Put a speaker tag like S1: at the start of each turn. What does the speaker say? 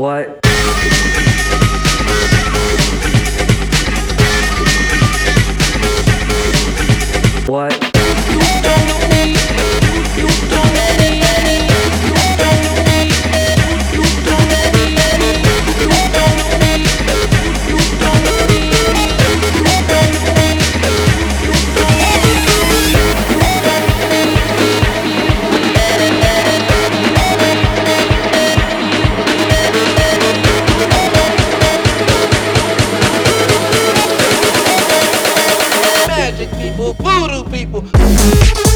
S1: Let's hit the